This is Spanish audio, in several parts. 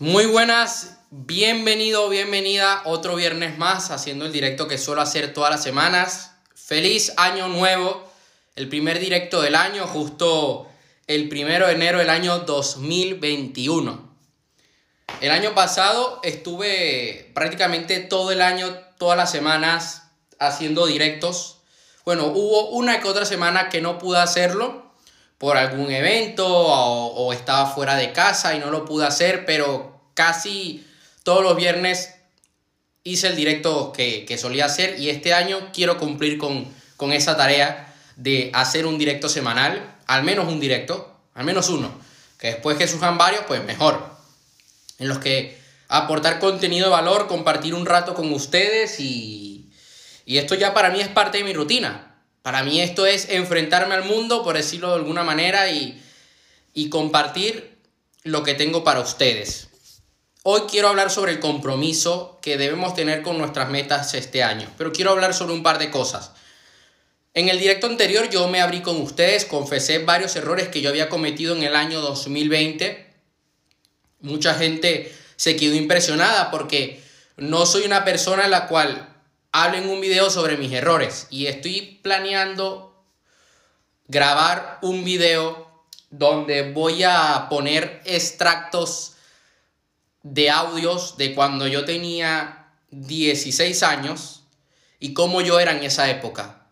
Muy buenas, bienvenido, bienvenida otro viernes más haciendo el directo que suelo hacer todas las semanas. Feliz año nuevo, el primer directo del año, justo el primero de enero del año 2021. El año pasado estuve prácticamente todo el año, todas las semanas haciendo directos. Bueno, hubo una que otra semana que no pude hacerlo por algún evento o, estaba fuera de casa y no lo pude hacer, pero casi todos los viernes hice el directo que, solía hacer y este año quiero cumplir con, con esa tarea de hacer un directo semanal, al menos un directo, al menos uno, que después que surjan varios, pues mejor, en los que aportar contenido de valor, compartir un rato con ustedes y, y esto ya para mí es parte de mi rutina. Para mí esto es enfrentarme al mundo, por decirlo de alguna manera, y, compartir lo que tengo para ustedes. Hoy quiero hablar sobre el compromiso que debemos tener con nuestras metas este año, pero quiero hablar sobre un par de cosas. En el directo anterior yo me abrí con ustedes, confesé varios errores que yo había cometido en el año 2020. Mucha gente se quedó impresionada porque no soy una persona en la cual hablo en un video sobre mis errores y estoy planeando grabar un video donde voy a poner extractos de audios de cuando yo tenía 16 años y cómo yo era en esa época,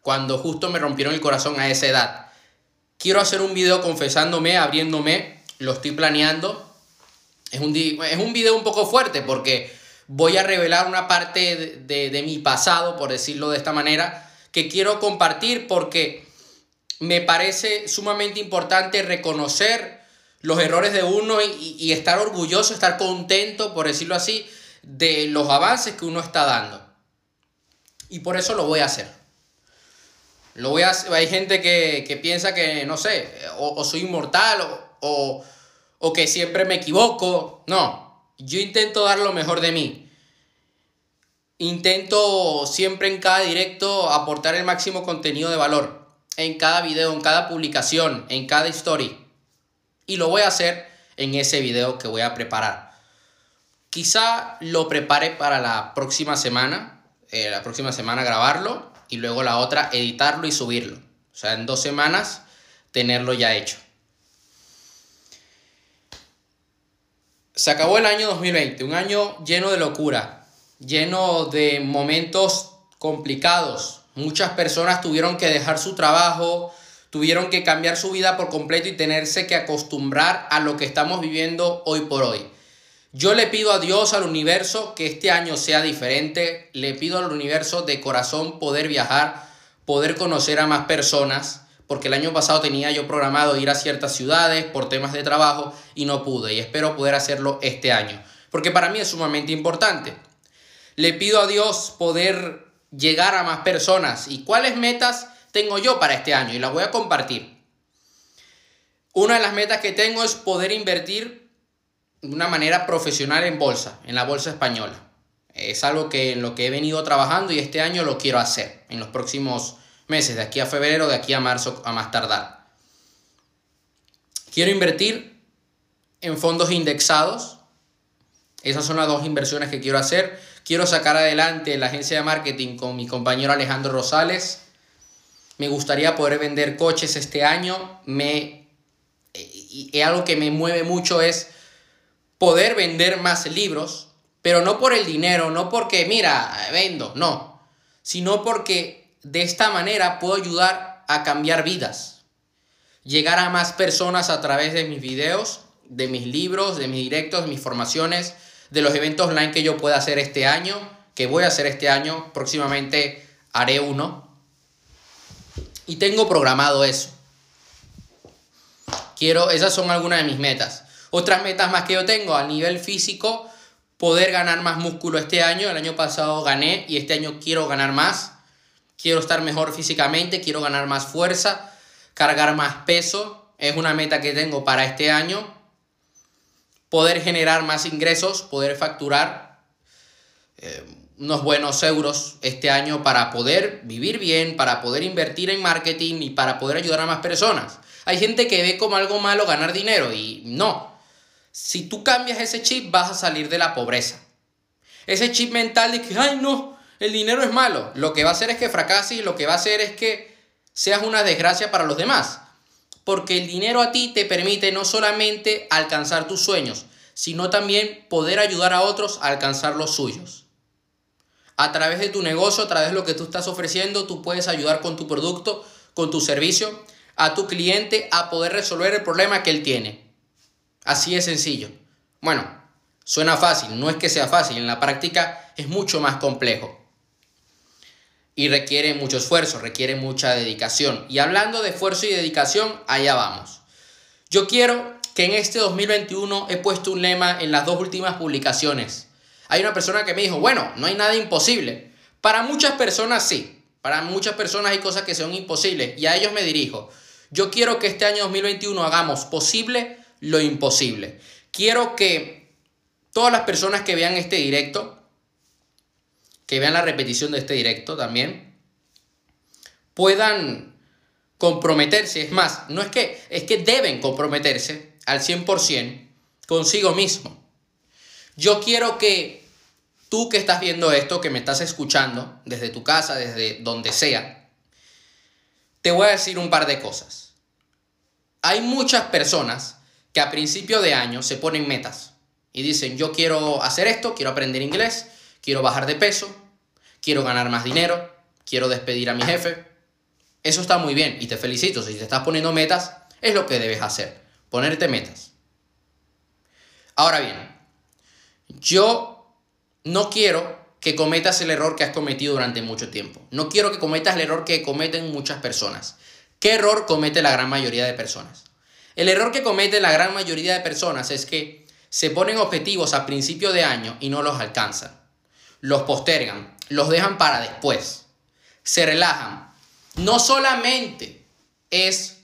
cuando justo me rompieron el corazón a esa edad. Quiero hacer un video confesándome, abriéndome, lo estoy planeando. Es un, es un video un poco fuerte porque voy a revelar una parte de, mi pasado, por decirlo de esta manera, que quiero compartir porque me parece sumamente importante reconocer los errores de uno y, y, estar orgulloso, estar contento, por decirlo así, de los avances que uno está dando. Y por eso lo voy a hacer. Lo voy a Hay gente que, piensa que, no sé, o, soy inmortal o, o que siempre me equivoco. No, yo intento dar lo mejor de mí. Intento siempre en cada directo aportar el máximo contenido de valor. En cada video, en cada publicación, en cada story. Y lo voy a hacer en ese video que voy a preparar. Quizá lo prepare para la próxima semana. Eh, la próxima semana grabarlo y luego la otra editarlo y subirlo. O sea, en dos semanas tenerlo ya hecho. Se acabó el año 2020, un año lleno de locura, lleno de momentos complicados. Muchas personas tuvieron que dejar su trabajo, tuvieron que cambiar su vida por completo y tenerse que acostumbrar a lo que estamos viviendo hoy por hoy. Yo le pido a Dios, al universo, que este año sea diferente. Le pido al universo de corazón poder viajar, poder conocer a más personas porque el año pasado tenía yo programado ir a ciertas ciudades por temas de trabajo y no pude y espero poder hacerlo este año, porque para mí es sumamente importante. Le pido a Dios poder llegar a más personas y cuáles metas tengo yo para este año y las voy a compartir. Una de las metas que tengo es poder invertir de una manera profesional en bolsa, en la bolsa española. Es algo que en lo que he venido trabajando y este año lo quiero hacer en los próximos meses, de aquí a febrero, de aquí a marzo, a más tardar. Quiero invertir en fondos indexados. Esas son las dos inversiones que quiero hacer. Quiero sacar adelante la agencia de marketing con mi compañero Alejandro Rosales. Me gustaría poder vender coches este año. Me, y algo que me mueve mucho es poder vender más libros, pero no por el dinero, no porque, mira, vendo, no, sino porque de esta manera puedo ayudar a cambiar vidas, llegar a más personas a través de mis videos, de mis libros, de mis directos, de mis formaciones, de los eventos online que yo pueda hacer este año, que voy a hacer este año, próximamente haré uno. Y tengo programado eso. Quiero, esas son algunas de mis metas. Otras metas más que yo tengo a nivel físico, poder ganar más músculo este año. El año pasado gané y este año quiero ganar más quiero estar mejor físicamente, quiero ganar más fuerza, cargar más peso, es una meta que tengo para este año. Poder generar más ingresos, poder facturar eh, unos buenos euros este año para poder vivir bien, para poder invertir en marketing y para poder ayudar a más personas. Hay gente que ve como algo malo ganar dinero y no. Si tú cambias ese chip, vas a salir de la pobreza. Ese chip mental de que, ay no, el dinero es malo, lo que va a hacer es que fracases y lo que va a hacer es que seas una desgracia para los demás. Porque el dinero a ti te permite no solamente alcanzar tus sueños, sino también poder ayudar a otros a alcanzar los suyos. A través de tu negocio, a través de lo que tú estás ofreciendo, tú puedes ayudar con tu producto, con tu servicio, a tu cliente a poder resolver el problema que él tiene. Así es sencillo. Bueno, suena fácil, no es que sea fácil, en la práctica es mucho más complejo. Y requiere mucho esfuerzo, requiere mucha dedicación. Y hablando de esfuerzo y dedicación, allá vamos. Yo quiero que en este 2021 he puesto un lema en las dos últimas publicaciones. Hay una persona que me dijo, bueno, no hay nada imposible. Para muchas personas sí, para muchas personas hay cosas que son imposibles y a ellos me dirijo. Yo quiero que este año 2021 hagamos posible lo imposible. Quiero que todas las personas que vean este directo, que vean la repetición de este directo también, puedan comprometerse. Es más, no es que, es que deben comprometerse al 100% consigo mismo. Yo quiero que tú que estás viendo esto, que me estás escuchando desde tu casa, desde donde sea, te voy a decir un par de cosas. Hay muchas personas que a principio de año se ponen metas y dicen, yo quiero hacer esto, quiero aprender inglés, quiero bajar de peso, quiero ganar más dinero, quiero despedir a mi jefe. Eso está muy bien y te felicito. Si te estás poniendo metas, es lo que debes hacer, ponerte metas. Ahora bien, yo no quiero que cometas el error que has cometido durante mucho tiempo. No quiero que cometas el error que cometen muchas personas. ¿Qué error comete la gran mayoría de personas? El error que comete la gran mayoría de personas es que se ponen objetivos a principio de año y no los alcanzan. Los postergan, los dejan para después. Se relajan. No solamente es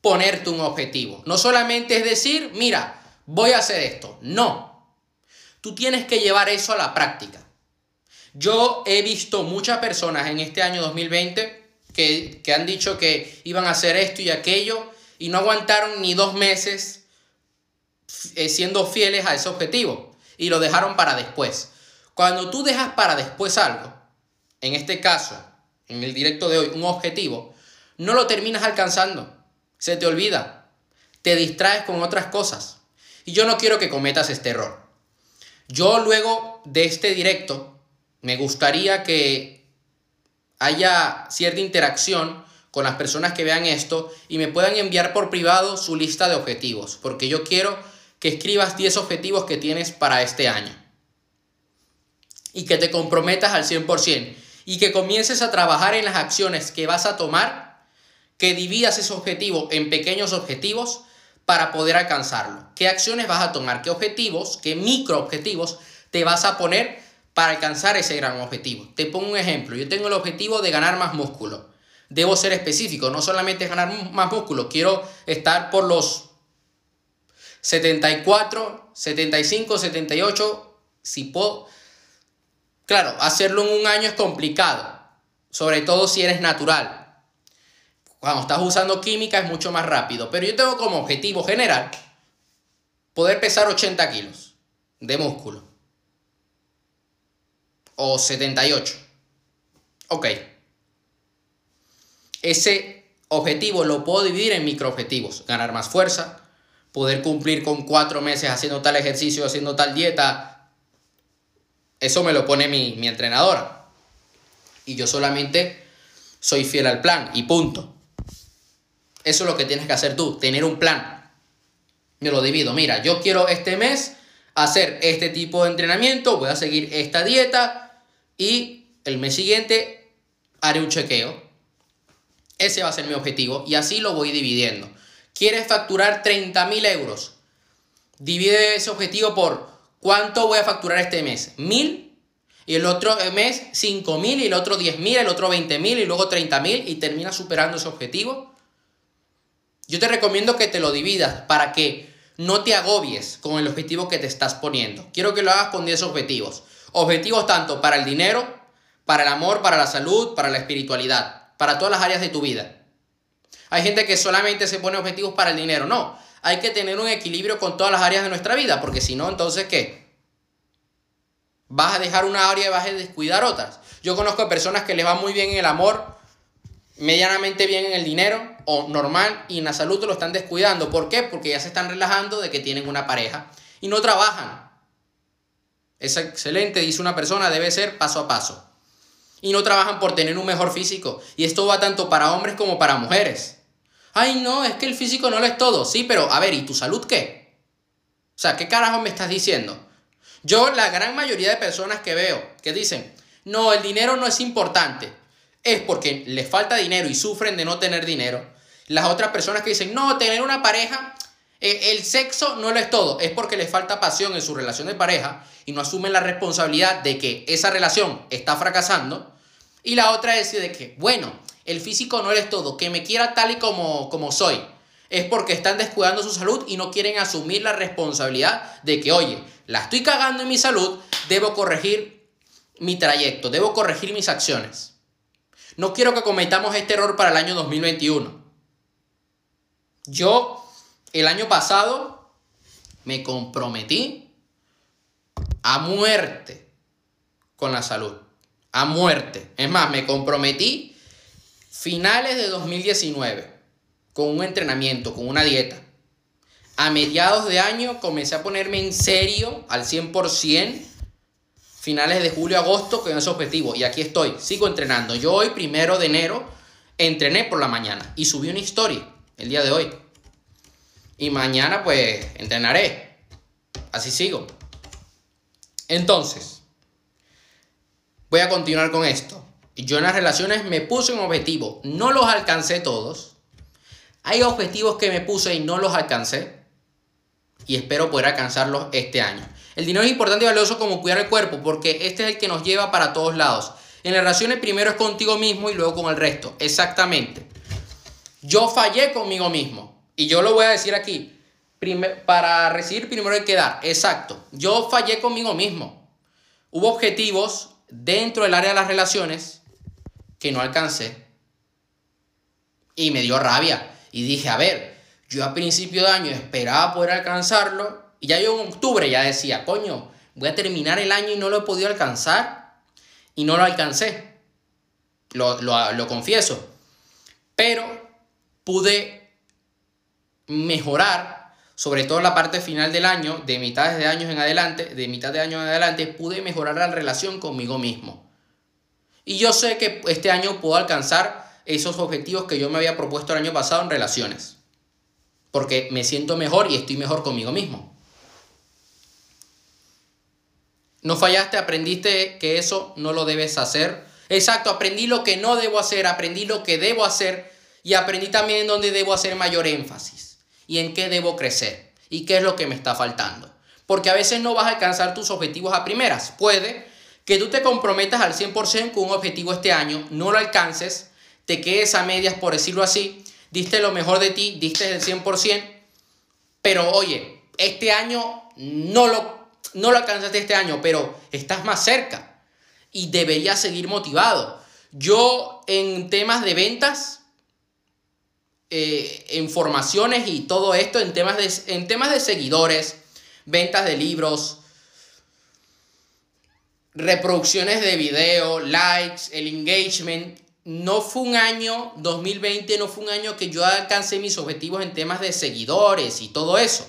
ponerte un objetivo. No solamente es decir, mira, voy a hacer esto. No. Tú tienes que llevar eso a la práctica. Yo he visto muchas personas en este año 2020 que, que, han dicho que iban a hacer esto y aquello y no aguantaron ni dos meses eh, siendo fieles a ese objetivo y lo dejaron para después. Cuando tú dejas para después algo, en este caso, en el directo de hoy, un objetivo, no lo terminas alcanzando, se te olvida, te distraes con otras cosas. Y yo no quiero que cometas este error. Yo luego de este directo me gustaría que haya cierta interacción con las personas que vean esto y me puedan enviar por privado su lista de objetivos, porque yo quiero que escribas 10 objetivos que tienes para este año y que te comprometas al 100% y que comiences a trabajar en las acciones que vas a tomar, que dividas ese objetivo en pequeños objetivos para poder alcanzarlo. ¿Qué acciones vas a tomar? ¿Qué objetivos, qué micro objetivos te vas a poner para alcanzar ese gran objetivo. Te pongo un ejemplo, yo tengo el objetivo de ganar más músculo. Debo ser específico, no solamente ganar más músculo, quiero estar por los 74, 75, 78, si puedo. Claro, hacerlo en un año es complicado, sobre todo si eres natural. Cuando estás usando química es mucho más rápido, pero yo tengo como objetivo general poder pesar 80 kilos de músculo o 78. Ok. Ese objetivo lo puedo dividir en microobjetivos. Ganar más fuerza, poder cumplir con cuatro meses haciendo tal ejercicio, haciendo tal dieta. Eso me lo pone mi, mi entrenadora. Y yo solamente soy fiel al plan y punto. Eso es lo que tienes que hacer tú, tener un plan. Me lo divido. Mira, yo quiero este mes hacer este tipo de entrenamiento, voy a seguir esta dieta y el mes siguiente haré un chequeo. Ese va a ser mi objetivo y así lo voy dividiendo. ¿Quieres facturar 30 mil euros? Divide ese objetivo por cuánto voy a facturar este mes. ¿Mil? Y el otro mes 5 mil y el otro 10 mil, el otro 20 mil y luego 30 mil y terminas superando ese objetivo. Yo te recomiendo que te lo dividas para que no te agobies con el objetivo que te estás poniendo. Quiero que lo hagas con 10 objetivos. Objetivos tanto para el dinero, para el amor, para la salud, para la espiritualidad, para todas las áreas de tu vida. Hay gente que solamente se pone objetivos para el dinero. No, hay que tener un equilibrio con todas las áreas de nuestra vida, porque si no, entonces ¿qué? Vas a dejar una área y vas a descuidar otras. Yo conozco personas que les va muy bien en el amor, medianamente bien en el dinero o normal y en la salud lo están descuidando. ¿Por qué? Porque ya se están relajando de que tienen una pareja y no trabajan. Es excelente, dice una persona, debe ser paso a paso. Y no trabajan por tener un mejor físico. Y esto va tanto para hombres como para mujeres. Ay, no, es que el físico no lo es todo. Sí, pero a ver, ¿y tu salud qué? O sea, ¿qué carajo me estás diciendo? Yo, la gran mayoría de personas que veo que dicen, no, el dinero no es importante, es porque les falta dinero y sufren de no tener dinero. Las otras personas que dicen, no, tener una pareja, eh, el sexo no lo es todo, es porque les falta pasión en su relación de pareja y no asumen la responsabilidad de que esa relación está fracasando. Y la otra es de que, bueno, el físico no es todo, que me quiera tal y como, como soy. Es porque están descuidando su salud y no quieren asumir la responsabilidad de que, oye, la estoy cagando en mi salud, debo corregir mi trayecto, debo corregir mis acciones. No quiero que cometamos este error para el año 2021. Yo, el año pasado, me comprometí a muerte con la salud. A muerte. Es más, me comprometí finales de 2019 con un entrenamiento, con una dieta. A mediados de año comencé a ponerme en serio al 100%, finales de julio, agosto, con ese objetivo. Y aquí estoy, sigo entrenando. Yo hoy, primero de enero, entrené por la mañana y subí una historia el día de hoy. Y mañana pues entrenaré. Así sigo. Entonces, voy a continuar con esto. Yo en las relaciones me puse un objetivo. No los alcancé todos. Hay objetivos que me puse y no los alcancé y espero poder alcanzarlos este año. El dinero es importante y valioso como cuidar el cuerpo, porque este es el que nos lleva para todos lados. En las relaciones primero es contigo mismo y luego con el resto. Exactamente. Yo fallé conmigo mismo. Y yo lo voy a decir aquí. para recibir primero hay que dar. Exacto. Yo fallé conmigo mismo. Hubo objetivos dentro del área de las relaciones que no alcancé. Y me dio rabia. Y dije, a ver, yo a principio de año esperaba poder alcanzarlo y ya yo en octubre ya decía, coño, voy a terminar el año y no lo he podido alcanzar y no lo alcancé. Lo, lo confieso. Pero pude mejorar, sobre todo la parte final del año, de mitad de años en adelante, de mitad de año en adelante, pude mejorar la relación conmigo mismo. Y yo sé que este año puedo alcanzar esos objetivos que yo me había propuesto el año pasado en relaciones porque me siento mejor y estoy mejor conmigo mismo. No fallaste, aprendiste que eso no lo debes hacer. Exacto, aprendí lo que no debo hacer, aprendí lo que debo hacer y aprendí también en dónde debo hacer mayor énfasis y en qué debo crecer y qué es lo que me está faltando. Porque a veces no vas a alcanzar tus objetivos a primeras. Puede que tú te comprometas al 100% con un objetivo este año, no lo alcances, te quedes a medias, por decirlo así, diste lo mejor de ti, diste el 100%, pero oye, este año no lo, no lo alcanzaste este año, pero estás más cerca y deberías seguir motivado. Yo en temas de ventas, eh, en formaciones y todo esto, en temas, de, en temas de seguidores, ventas de libros, reproducciones de video, likes, el engagement, no fue un año, 2020 no fue un año que yo alcancé mis objetivos en temas de seguidores y todo eso.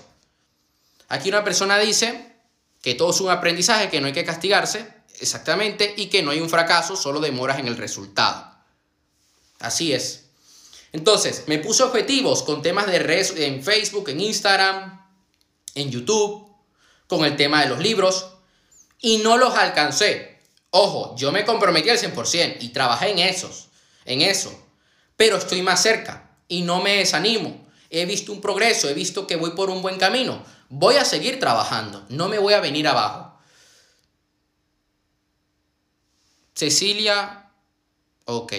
Aquí una persona dice que todo es un aprendizaje, que no hay que castigarse, exactamente, y que no hay un fracaso, solo demoras en el resultado. Así es. Entonces, me puse objetivos con temas de redes en Facebook, en Instagram, en YouTube, con el tema de los libros, y no los alcancé. Ojo, yo me comprometí al 100% y trabajé en esos, en eso. Pero estoy más cerca y no me desanimo. He visto un progreso, he visto que voy por un buen camino. Voy a seguir trabajando, no me voy a venir abajo. Cecilia, ok,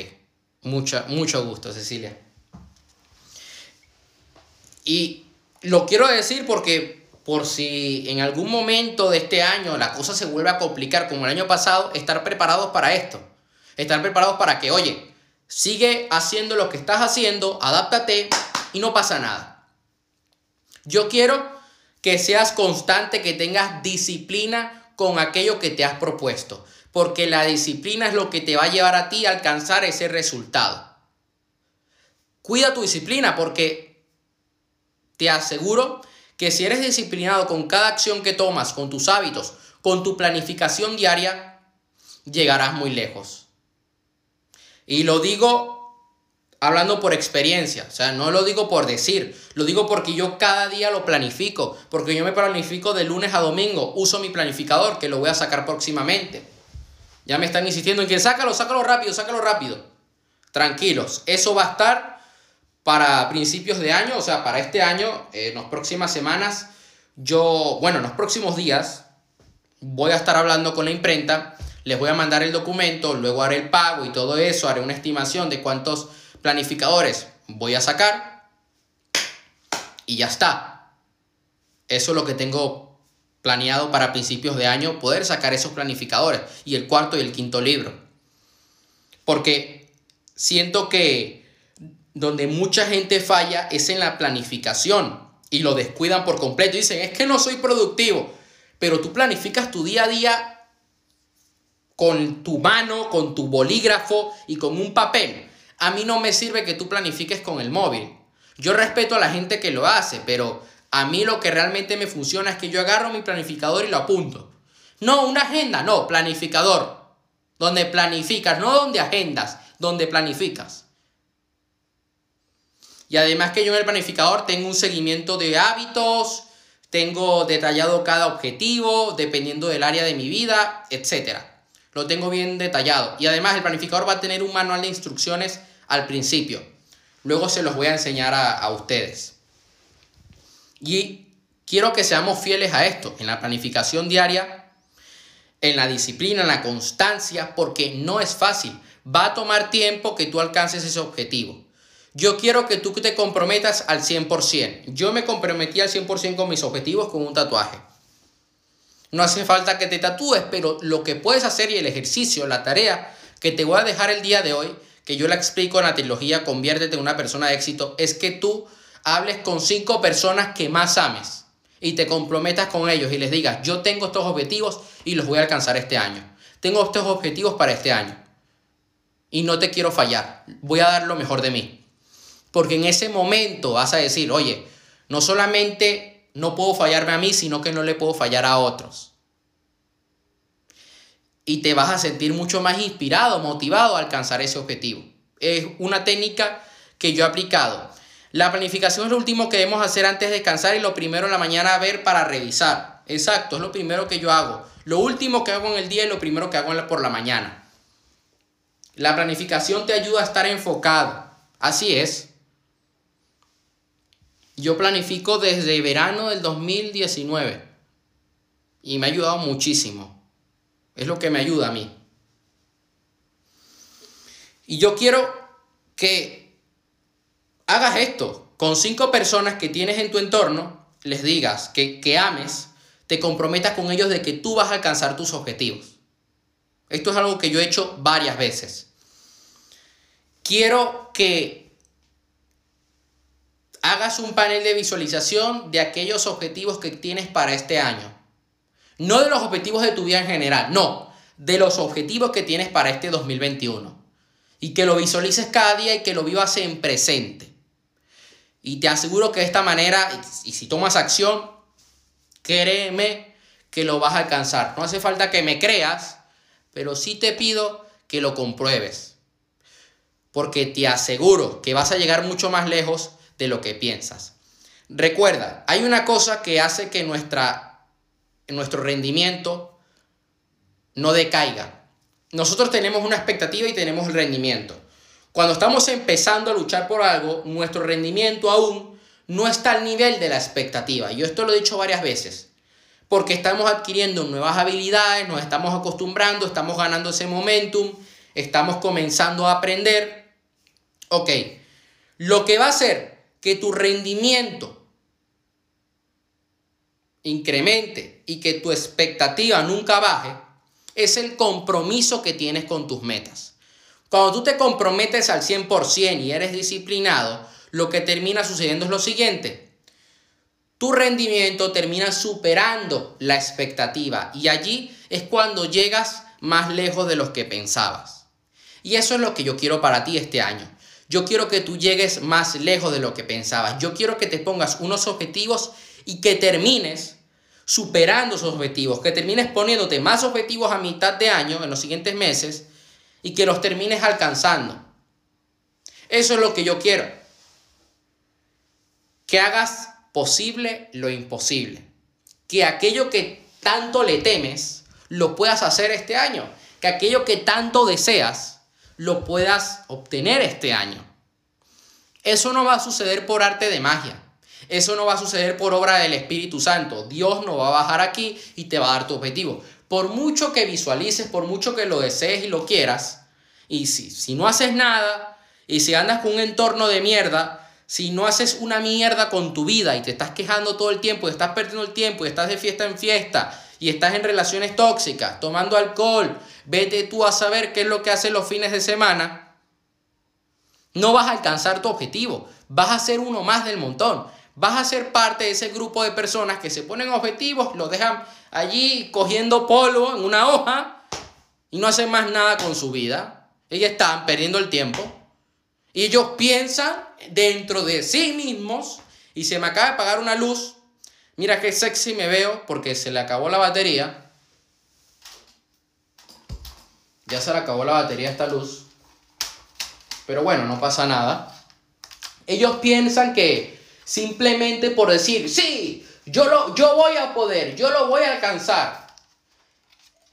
Mucha, mucho gusto, Cecilia. Y lo quiero decir porque por si en algún momento de este año la cosa se vuelve a complicar como el año pasado, estar preparados para esto. Estar preparados para que, oye, sigue haciendo lo que estás haciendo, adáptate y no pasa nada. Yo quiero que seas constante, que tengas disciplina con aquello que te has propuesto, porque la disciplina es lo que te va a llevar a ti a alcanzar ese resultado. Cuida tu disciplina porque te aseguro que si eres disciplinado con cada acción que tomas, con tus hábitos, con tu planificación diaria, llegarás muy lejos. Y lo digo hablando por experiencia, o sea, no lo digo por decir, lo digo porque yo cada día lo planifico, porque yo me planifico de lunes a domingo, uso mi planificador que lo voy a sacar próximamente. Ya me están insistiendo en que sácalo, sácalo rápido, sácalo rápido. Tranquilos, eso va a estar para principios de año, o sea, para este año, en las próximas semanas, yo, bueno, en los próximos días, voy a estar hablando con la imprenta, les voy a mandar el documento, luego haré el pago y todo eso, haré una estimación de cuántos planificadores voy a sacar y ya está. Eso es lo que tengo planeado para principios de año, poder sacar esos planificadores y el cuarto y el quinto libro. Porque siento que donde mucha gente falla es en la planificación y lo descuidan por completo. Dicen, es que no soy productivo, pero tú planificas tu día a día con tu mano, con tu bolígrafo y con un papel. A mí no me sirve que tú planifiques con el móvil. Yo respeto a la gente que lo hace, pero a mí lo que realmente me funciona es que yo agarro mi planificador y lo apunto. No, una agenda, no, planificador. Donde planificas, no donde agendas, donde planificas. Y además que yo en el planificador tengo un seguimiento de hábitos, tengo detallado cada objetivo, dependiendo del área de mi vida, etc. Lo tengo bien detallado. Y además el planificador va a tener un manual de instrucciones al principio. Luego se los voy a enseñar a, ustedes. Y quiero que seamos fieles a esto, en la planificación diaria, en la disciplina, en la constancia, porque no es fácil. Va a tomar tiempo que tú alcances ese objetivo. Yo quiero que tú te comprometas al 100%. Yo me comprometí al 100% con mis objetivos con un tatuaje. No hace falta que te tatúes, pero lo que puedes hacer y el ejercicio, la tarea que te voy a dejar el día de hoy que yo la explico en la trilogía Conviértete en una persona de éxito, es que tú hables con cinco personas que más ames y te comprometas con ellos y les digas, yo tengo estos objetivos y los voy a alcanzar este año. Tengo estos objetivos para este año. Y no te quiero fallar. Voy a dar lo mejor de mí. Porque en ese momento vas a decir, oye, no solamente no puedo fallarme a mí, sino que no le puedo fallar a otros y te vas a sentir mucho más inspirado, motivado a alcanzar ese objetivo. Es una técnica que yo he aplicado. La planificación es lo último que debemos hacer antes de descansar y lo primero en la mañana ver para revisar. Exacto, es lo primero que yo hago. Lo último que hago en el día y lo primero que hago por la mañana. La planificación te ayuda a estar enfocado. Así es. Yo planifico desde verano del 2019 y me ha ayudado muchísimo. Es lo que me ayuda a mí. Y yo quiero que hagas esto con cinco personas que tienes en tu entorno, les digas que, que ames, te comprometas con ellos de que tú vas a alcanzar tus objetivos. Esto es algo que yo he hecho varias veces. Quiero que hagas un panel de visualización de aquellos objetivos que tienes para este año. No de los objetivos de tu vida en general, no, de los objetivos que tienes para este 2021. Y que lo visualices cada día y que lo vivas en presente. Y te aseguro que de esta manera, y si tomas acción, créeme que lo vas a alcanzar. No hace falta que me creas, pero sí te pido que lo compruebes. Porque te aseguro que vas a llegar mucho más lejos de lo que piensas. Recuerda, hay una cosa que hace que nuestra nuestro rendimiento no decaiga. Nosotros tenemos una expectativa y tenemos el rendimiento. Cuando estamos empezando a luchar por algo, nuestro rendimiento aún no está al nivel de la expectativa. Yo esto lo he dicho varias veces. Porque estamos adquiriendo nuevas habilidades, nos estamos acostumbrando, estamos ganando ese momentum, estamos comenzando a aprender. Ok, lo que va a hacer que tu rendimiento incremente y que tu expectativa nunca baje, es el compromiso que tienes con tus metas. Cuando tú te comprometes al 100% y eres disciplinado, lo que termina sucediendo es lo siguiente. tu rendimiento termina superando la expectativa y allí es cuando llegas más lejos de lo que pensabas. Y eso es lo que yo quiero para ti este año. Yo quiero que tú llegues más lejos de lo que pensabas. Yo quiero que te pongas unos objetivos y que termines superando esos objetivos, que termines poniéndote más objetivos a mitad de año, en los siguientes meses, y que los termines alcanzando. Eso es lo que yo quiero. Que hagas posible lo imposible. Que aquello que tanto le temes, lo puedas hacer este año. Que aquello que tanto deseas, lo puedas obtener este año. Eso no va a suceder por arte de magia. Eso no va a suceder por obra del Espíritu Santo. Dios no va a bajar aquí y te va a dar tu objetivo. Por mucho que visualices, por mucho que lo desees y lo quieras, y si, si no haces nada, y si andas con un entorno de mierda, si no haces una mierda con tu vida y te estás quejando todo el tiempo, y estás perdiendo el tiempo, y estás de fiesta en fiesta, y estás en relaciones tóxicas, tomando alcohol, vete tú a saber qué es lo que haces los fines de semana, no vas a alcanzar tu objetivo, vas a ser uno más del montón. Vas a ser parte de ese grupo de personas que se ponen objetivos, los dejan allí cogiendo polvo en una hoja y no hacen más nada con su vida. Ellos están perdiendo el tiempo. Ellos piensan dentro de sí mismos y se me acaba de apagar una luz. Mira qué sexy me veo porque se le acabó la batería. Ya se le acabó la batería esta luz. Pero bueno, no pasa nada. Ellos piensan que simplemente por decir, sí, yo, lo, yo voy a poder, yo lo voy a alcanzar.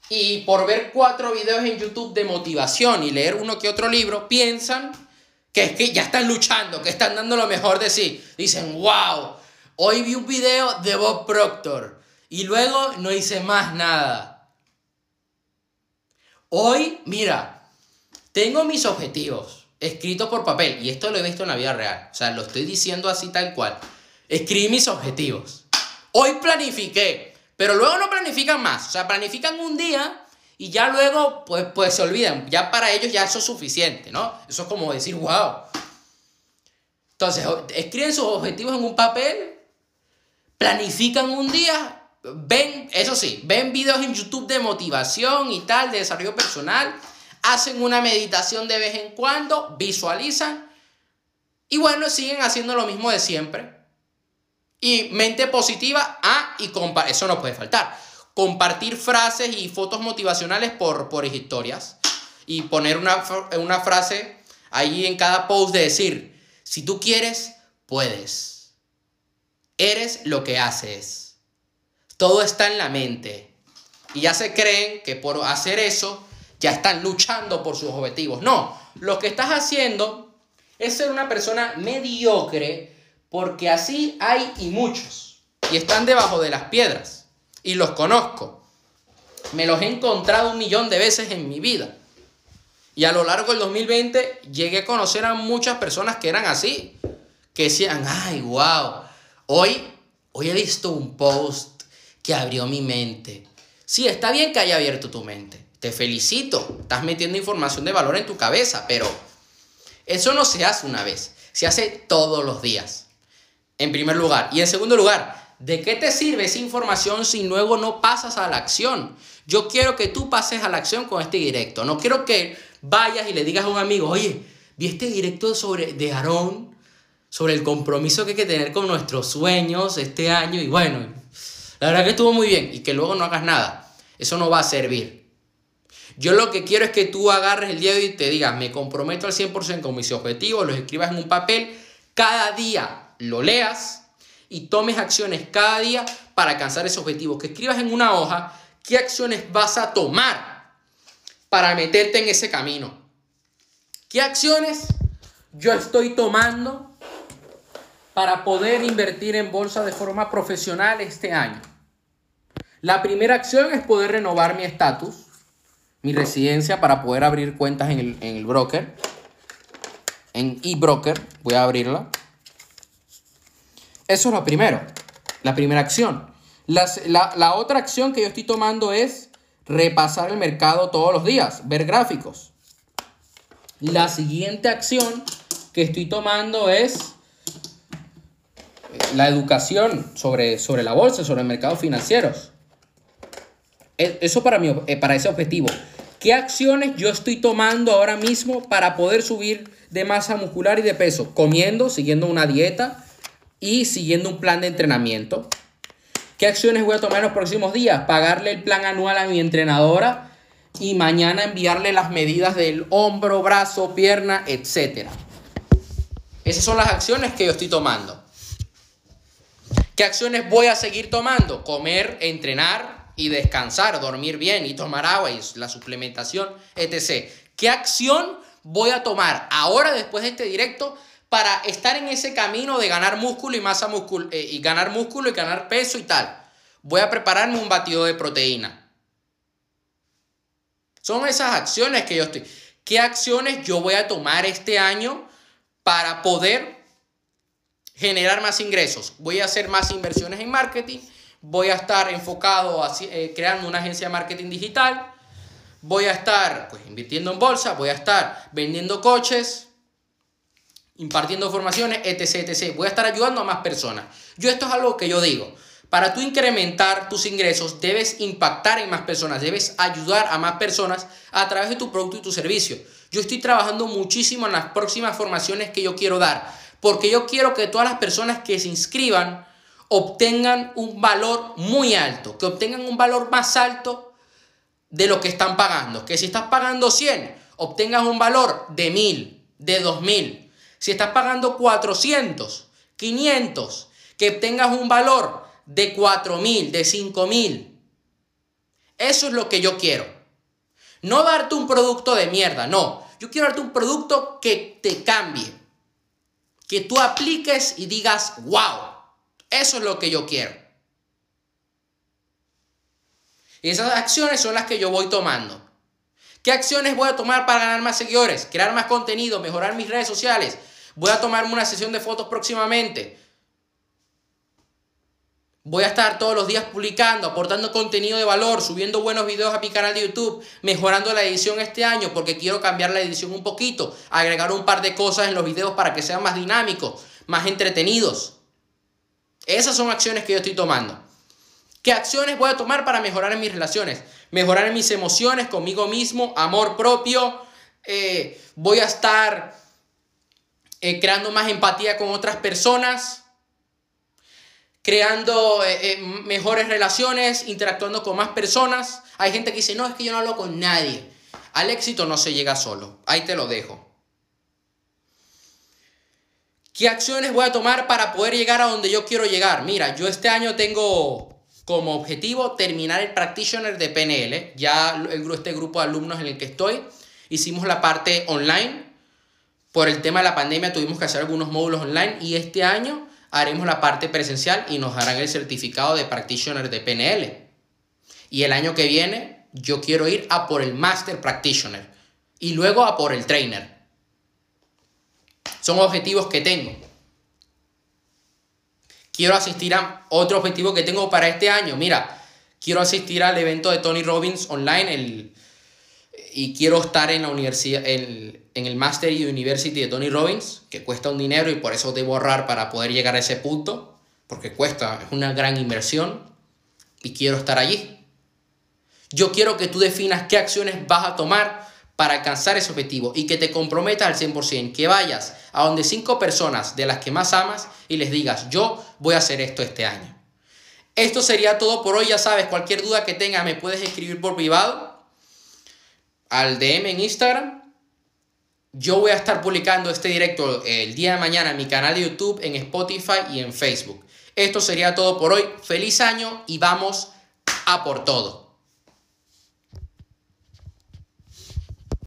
Y por ver cuatro videos en YouTube de motivación y leer uno que otro libro, piensan que es que ya están luchando, que están dando lo mejor de sí. Dicen, wow, hoy vi un video de Bob Proctor y luego no hice más nada. Hoy, mira, tengo mis objetivos escrito por papel, y esto lo he visto en la vida real, o sea, lo estoy diciendo así tal cual. Escribí mis objetivos. Hoy planifiqué, pero luego no planifican más, o sea, planifican un día y ya luego pues, pues se olvidan, ya para ellos ya eso es suficiente, ¿no? Eso es como decir, wow. Entonces, escriben sus objetivos en un papel, planifican un día, ven, eso sí, ven videos en YouTube de motivación y tal, de desarrollo personal, hacen una meditación de vez en cuando, visualizan y bueno, siguen haciendo lo mismo de siempre. Y mente positiva, ah, y eso no puede faltar. Compartir frases y fotos motivacionales por, por historias. Y poner una, una frase ahí en cada post de decir, si tú quieres, puedes. Eres lo que haces. Todo está en la mente. Y ya se creen que por hacer eso ya están luchando por sus objetivos. No, lo que estás haciendo es ser una persona mediocre porque así hay y muchos. Y están debajo de las piedras. Y los conozco. Me los he encontrado un millón de veces en mi vida. Y a lo largo del 2020 llegué a conocer a muchas personas que eran así. Que decían, ay, wow, hoy, hoy he visto un post que abrió mi mente. Sí, está bien que haya abierto tu mente te felicito, estás metiendo información de valor en tu cabeza, pero eso no se hace una vez, se hace todos los días, en primer lugar. Y en segundo lugar, ¿de qué te sirve esa información si luego no pasas a la acción? Yo quiero que tú pases a la acción con este directo, no quiero que vayas y le digas a un amigo, oye, vi este directo sobre, de Aarón, sobre el compromiso que hay que tener con nuestros sueños este año y bueno, la verdad que estuvo muy bien y que luego no hagas nada. Eso no va a servir. Yo lo que quiero es que tú agarres el día de hoy y te digas, me comprometo al 100% con mis objetivos, los escribas en un papel, cada día lo leas y tomes acciones cada día para alcanzar ese objetivo. Que escribas en una hoja qué acciones vas a tomar para meterte en ese camino. ¿Qué acciones yo estoy tomando para poder invertir en bolsa de forma profesional este año? La primera acción es poder renovar mi estatus mi residencia para poder abrir cuentas en el, en el broker. En eBroker voy a abrirla. Eso es lo primero, la primera acción. la, la otra acción que yo estoy tomando es repasar el mercado todos los días, ver gráficos. La siguiente acción que estoy tomando es la educación sobre, sobre la bolsa, sobre mercados financieros. E, eso para, mí, eh, para ese objetivo. ¿Qué acciones yo estoy tomando ahora mismo para poder subir de masa muscular y de peso? Comiendo, siguiendo una dieta y siguiendo un plan de entrenamiento. ¿Qué acciones voy a tomar en los próximos días? Pagarle el plan anual a mi entrenadora y mañana enviarle las medidas del hombro, brazo, pierna, etc. Esas son las acciones que yo estoy tomando. ¿Qué acciones voy a seguir tomando? Comer, entrenar y descansar, dormir bien y tomar agua y la suplementación, etc. ¿Qué acción voy a tomar ahora después de este directo para estar en ese camino de ganar músculo y masa músculo eh, y ganar músculo y ganar peso y tal? Voy a prepararme un batido de proteína. Son esas acciones que yo estoy. ¿Qué acciones yo voy a tomar este año para poder generar más ingresos. Voy a hacer más inversiones en marketing, voy a estar enfocado así, eh, creando una agencia de marketing digital, voy a estar pues, invirtiendo en bolsa, voy a estar vendiendo coches, impartiendo formaciones, etc, etc. Voy a estar ayudando a más personas. Yo esto es algo que yo digo. Para tú incrementar tus ingresos, debes impactar en más personas, debes ayudar a más personas a través de tu producto y tu servicio. Yo estoy trabajando muchísimo en las próximas formaciones que yo quiero dar porque yo quiero que todas las personas que se inscriban obtengan un valor muy alto, que obtengan un valor más alto de lo que están pagando. Que si estás pagando 100, obtengas un valor de 1000, de 2000. Si estás pagando 400, 500, que obtengas un valor de 4000, de 5000. Eso es lo que yo quiero. No darte un producto de mierda, no. Yo quiero darte un producto que te cambie, que tú apliques y digas, wow, eso es lo que yo quiero. Y esas acciones son las que yo voy tomando. ¿Qué acciones voy a tomar para ganar más seguidores? Crear más contenido, mejorar mis redes sociales. Voy a tomarme una sesión de fotos próximamente. Voy a estar todos los días publicando, aportando contenido de valor, subiendo buenos videos a mi canal de YouTube, mejorando la edición este año porque quiero cambiar la edición un poquito, agregar un par de cosas en los videos para que sean más dinámicos, más entretenidos. Esas son acciones que yo estoy tomando. ¿Qué acciones voy a tomar para mejorar en mis relaciones? Mejorar en mis emociones conmigo mismo, amor propio. Eh, voy a estar eh, creando más empatía con otras personas creando eh, eh, mejores relaciones, interactuando con más personas. Hay gente que dice, no, es que yo no hablo con nadie. Al éxito no se llega solo. Ahí te lo dejo. ¿Qué acciones voy a tomar para poder llegar a donde yo quiero llegar? Mira, yo este año tengo como objetivo terminar el practitioner de PNL. Ya este grupo de alumnos en el que estoy hicimos la parte online. Por el tema de la pandemia tuvimos que hacer algunos módulos online y este año haremos la parte presencial y nos darán el certificado de practitioner de PNL. Y el año que viene yo quiero ir a por el master practitioner y luego a por el trainer. Son objetivos que tengo. Quiero asistir a otro objetivo que tengo para este año. Mira, quiero asistir al evento de Tony Robbins online el, y quiero estar en la universidad, en, en el Master University de Tony Robbins, que cuesta un dinero y por eso debo ahorrar para poder llegar a ese punto, porque cuesta, es una gran inversión y quiero estar allí. Yo quiero que tú definas qué acciones vas a tomar para alcanzar ese objetivo y que te comprometas al 100%, que vayas a donde cinco personas de las que más amas y les digas, yo voy a hacer esto este año. Esto sería todo por hoy, ya sabes, cualquier duda que tengas me puedes escribir por privado al DM en Instagram yo voy a estar publicando este directo el día de mañana en mi canal de YouTube, en Spotify y en Facebook. Esto sería todo por hoy. Feliz año y vamos a por todo.